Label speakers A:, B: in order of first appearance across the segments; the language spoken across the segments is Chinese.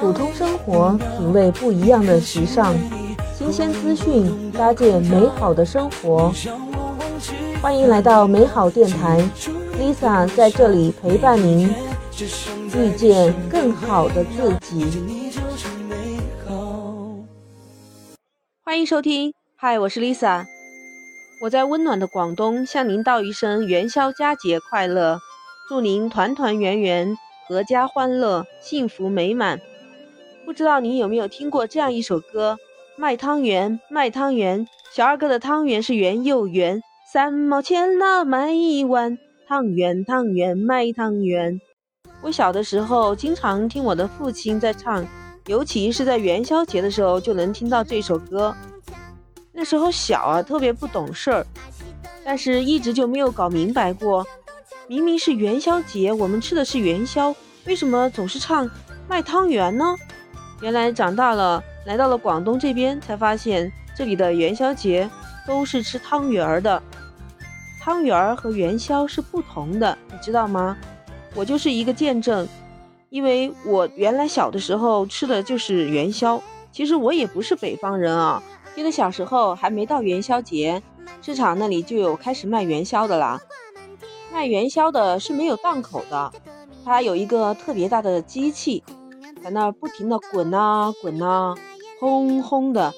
A: 普通生活，品味不一样的时尚，新鲜资讯，搭建美好的生活。欢迎来到美好电台，Lisa 在这里陪伴您，遇见更好的自己。欢迎收听，嗨，我是 Lisa，我在温暖的广东向您道一声元宵佳节快乐，祝您团团圆圆，阖家欢乐，幸福美满。不知道你有没有听过这样一首歌？卖汤圆，卖汤圆，小二哥的汤圆是圆又圆，三毛钱那卖一碗汤圆，汤圆卖汤圆。我小的时候经常听我的父亲在唱，尤其是在元宵节的时候就能听到这首歌。那时候小啊，特别不懂事儿，但是一直就没有搞明白过，明明是元宵节，我们吃的是元宵，为什么总是唱卖汤圆呢？原来长大了，来到了广东这边，才发现这里的元宵节都是吃汤圆儿的。汤圆儿和元宵是不同的，你知道吗？我就是一个见证，因为我原来小的时候吃的就是元宵。其实我也不是北方人啊，记得小时候还没到元宵节，市场那里就有开始卖元宵的啦。卖元宵的是没有档口的，它有一个特别大的机器。在那不停的滚呐滚呐，轰轰的。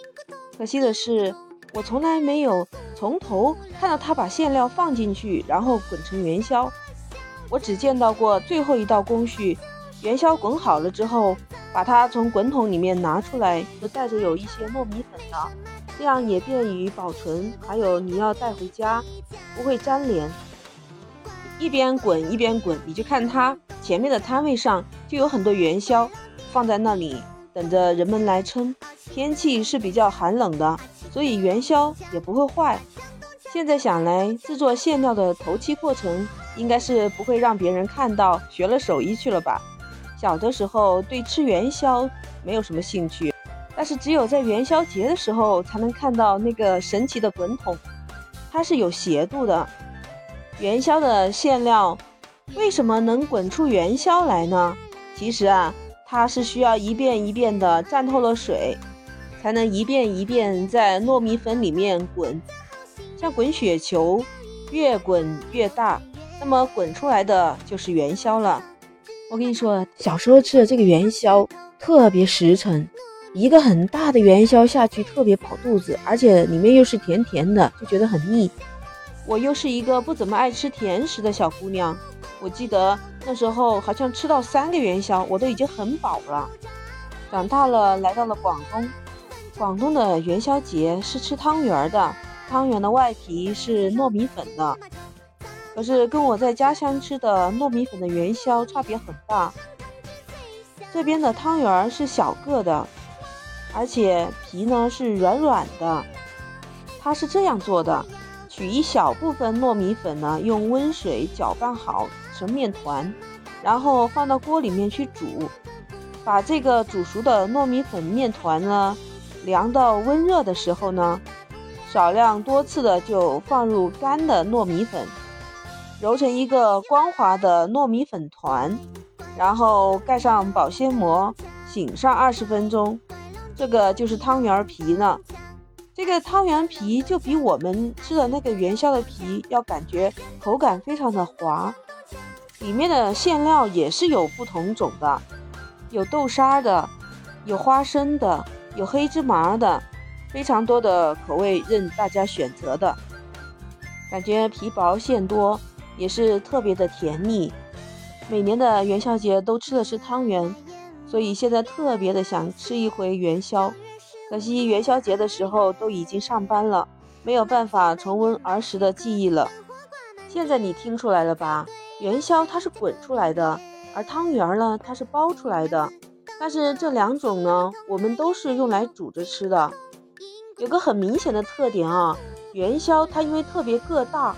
A: 可惜的是，我从来没有从头看到他把馅料放进去，然后滚成元宵。我只见到过最后一道工序：元宵滚好了之后，把它从滚筒里面拿出来，就带着有一些糯米粉的，这样也便于保存。还有你要带回家，不会粘连。一边滚一边滚，你就看它前面的摊位上就有很多元宵。放在那里等着人们来称。天气是比较寒冷的，所以元宵也不会坏。现在想来，制作馅料的头期过程应该是不会让别人看到，学了手艺去了吧？小的时候对吃元宵没有什么兴趣，但是只有在元宵节的时候才能看到那个神奇的滚筒，它是有斜度的。元宵的馅料为什么能滚出元宵来呢？其实啊。它是需要一遍一遍的蘸透了水，才能一遍一遍在糯米粉里面滚，像滚雪球，越滚越大，那么滚出来的就是元宵了。我跟你说，小时候吃的这个元宵特别实诚，一个很大的元宵下去特别饱肚子，而且里面又是甜甜的，就觉得很腻。我又是一个不怎么爱吃甜食的小姑娘。我记得那时候好像吃到三个元宵，我都已经很饱了。长大了，来到了广东，广东的元宵节是吃汤圆的，汤圆的外皮是糯米粉的。可是跟我在家乡吃的糯米粉的元宵差别很大。这边的汤圆是小个的，而且皮呢是软软的。它是这样做的：取一小部分糯米粉呢，用温水搅拌好。成面团，然后放到锅里面去煮，把这个煮熟的糯米粉面团呢，凉到温热的时候呢，少量多次的就放入干的糯米粉，揉成一个光滑的糯米粉团，然后盖上保鲜膜，醒上二十分钟，这个就是汤圆皮呢。这个汤圆皮就比我们吃的那个元宵的皮要感觉口感非常的滑。里面的馅料也是有不同种的，有豆沙的，有花生的，有黑芝麻的，非常多的口味任大家选择的。感觉皮薄馅多，也是特别的甜腻。每年的元宵节都吃的是汤圆，所以现在特别的想吃一回元宵。可惜元宵节的时候都已经上班了，没有办法重温儿时的记忆了。现在你听出来了吧？元宵它是滚出来的，而汤圆儿呢，它是包出来的。但是这两种呢，我们都是用来煮着吃的。有个很明显的特点啊，元宵它因为特别个大，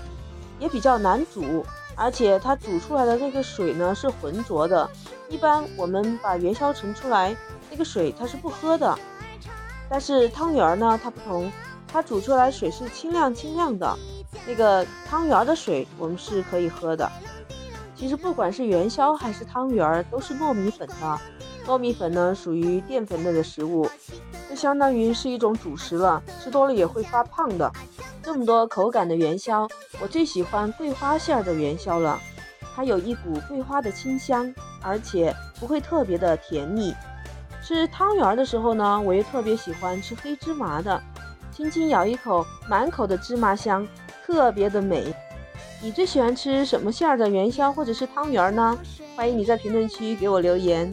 A: 也比较难煮，而且它煮出来的那个水呢是浑浊的。一般我们把元宵盛出来，那个水它是不喝的。但是汤圆儿呢，它不同，它煮出来水是清亮清亮的，那个汤圆儿的水我们是可以喝的。其实不管是元宵还是汤圆儿，都是糯米粉的。糯米粉呢，属于淀粉类的食物，就相当于是一种主食了，吃多了也会发胖的。这么多口感的元宵，我最喜欢桂花馅儿的元宵了，它有一股桂花的清香，而且不会特别的甜腻。吃汤圆儿的时候呢，我也特别喜欢吃黑芝麻的，轻轻咬一口，满口的芝麻香，特别的美。你最喜欢吃什么馅儿的元宵或者是汤圆呢？欢迎你在评论区给我留言。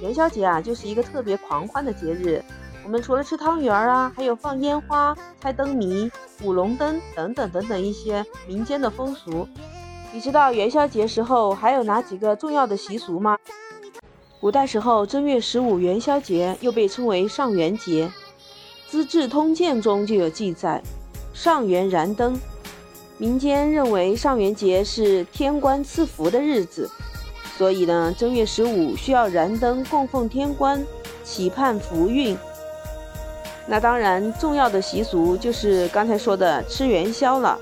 A: 元宵节啊，就是一个特别狂欢的节日。我们除了吃汤圆啊，还有放烟花、猜灯谜、舞龙灯等等等等一些民间的风俗。你知道元宵节时候还有哪几个重要的习俗吗？古代时候，正月十五元宵节又被称为上元节，《资治通鉴》中就有记载：上元燃灯。民间认为上元节是天官赐福的日子，所以呢，正月十五需要燃灯供奉天官，祈盼福运。那当然，重要的习俗就是刚才说的吃元宵了，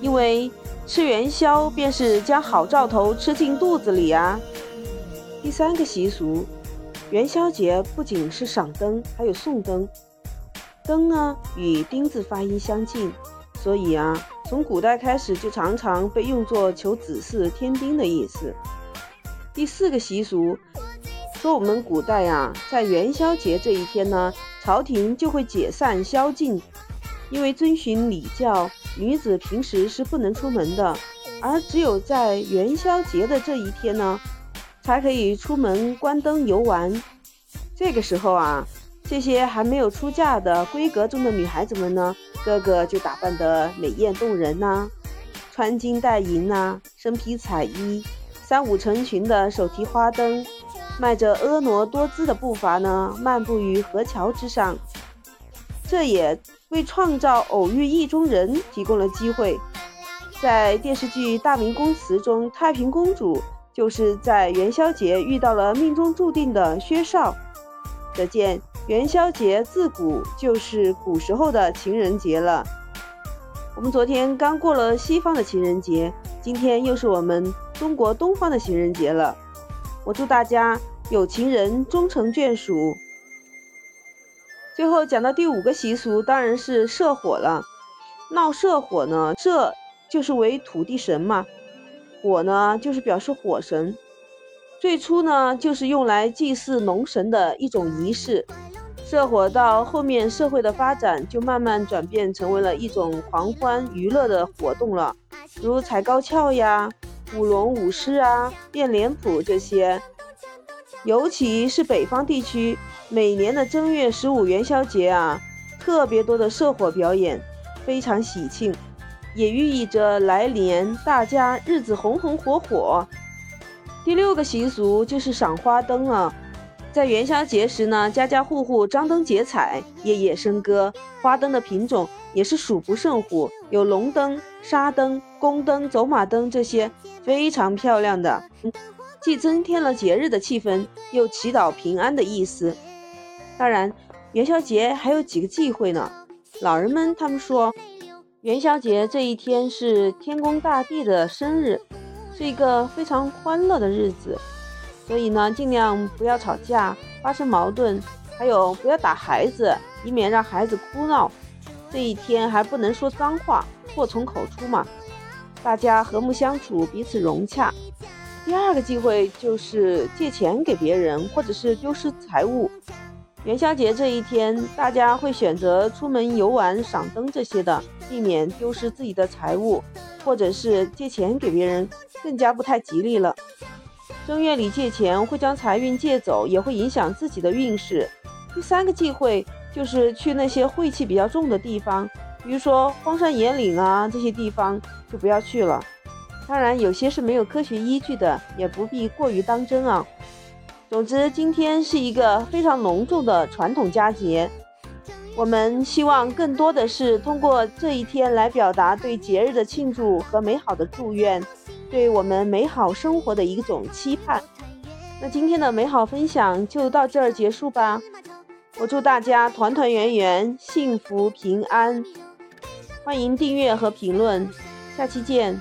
A: 因为吃元宵便是将好兆头吃进肚子里啊。第三个习俗，元宵节不仅是赏灯，还有送灯。灯呢与丁字发音相近，所以啊。从古代开始就常常被用作求子嗣添丁的意思。第四个习俗说，我们古代呀，在元宵节这一天呢，朝廷就会解散宵禁，因为遵循礼教，女子平时是不能出门的，而只有在元宵节的这一天呢，才可以出门观灯游玩。这个时候啊。这些还没有出嫁的闺阁中的女孩子们呢，个个就打扮得美艳动人呐，穿金戴银呐，身披彩衣，三五成群的手提花灯，迈着婀娜多姿的步伐呢，漫步于河桥之上。这也为创造偶遇意中人提供了机会。在电视剧《大明宫词》中，太平公主就是在元宵节遇到了命中注定的薛绍，可见。元宵节自古就是古时候的情人节了。我们昨天刚过了西方的情人节，今天又是我们中国东方的情人节了。我祝大家有情人终成眷属。最后讲到第五个习俗，当然是社火了。闹社火呢，社就是为土地神嘛，火呢就是表示火神。最初呢，就是用来祭祀农神的一种仪式。社火到后面，社会的发展就慢慢转变成为了一种狂欢娱乐的活动了，如踩高跷呀、舞龙舞狮啊、变脸谱这些。尤其是北方地区，每年的正月十五元宵节啊，特别多的社火表演，非常喜庆，也寓意着来年大家日子红红火火。第六个习俗就是赏花灯了。在元宵节时呢，家家户户张灯结彩，夜夜笙歌，花灯的品种也是数不胜数，有龙灯、沙灯、宫灯、走马灯这些非常漂亮的，既增添了节日的气氛，又祈祷平安的意思。当然，元宵节还有几个忌讳呢。老人们他们说，元宵节这一天是天公大帝的生日，是一个非常欢乐的日子。所以呢，尽量不要吵架，发生矛盾，还有不要打孩子，以免让孩子哭闹。这一天还不能说脏话，祸从口出嘛。大家和睦相处，彼此融洽。第二个忌讳就是借钱给别人，或者是丢失财物。元宵节这一天，大家会选择出门游玩、赏灯这些的，避免丢失自己的财物，或者是借钱给别人，更加不太吉利了。正月里借钱会将财运借走，也会影响自己的运势。第三个忌讳就是去那些晦气比较重的地方，比如说荒山野岭啊这些地方就不要去了。当然，有些是没有科学依据的，也不必过于当真啊。总之，今天是一个非常隆重的传统佳节，我们希望更多的是通过这一天来表达对节日的庆祝和美好的祝愿。对我们美好生活的一种期盼。那今天的美好分享就到这儿结束吧。我祝大家团团圆圆、幸福平安。欢迎订阅和评论，下期见。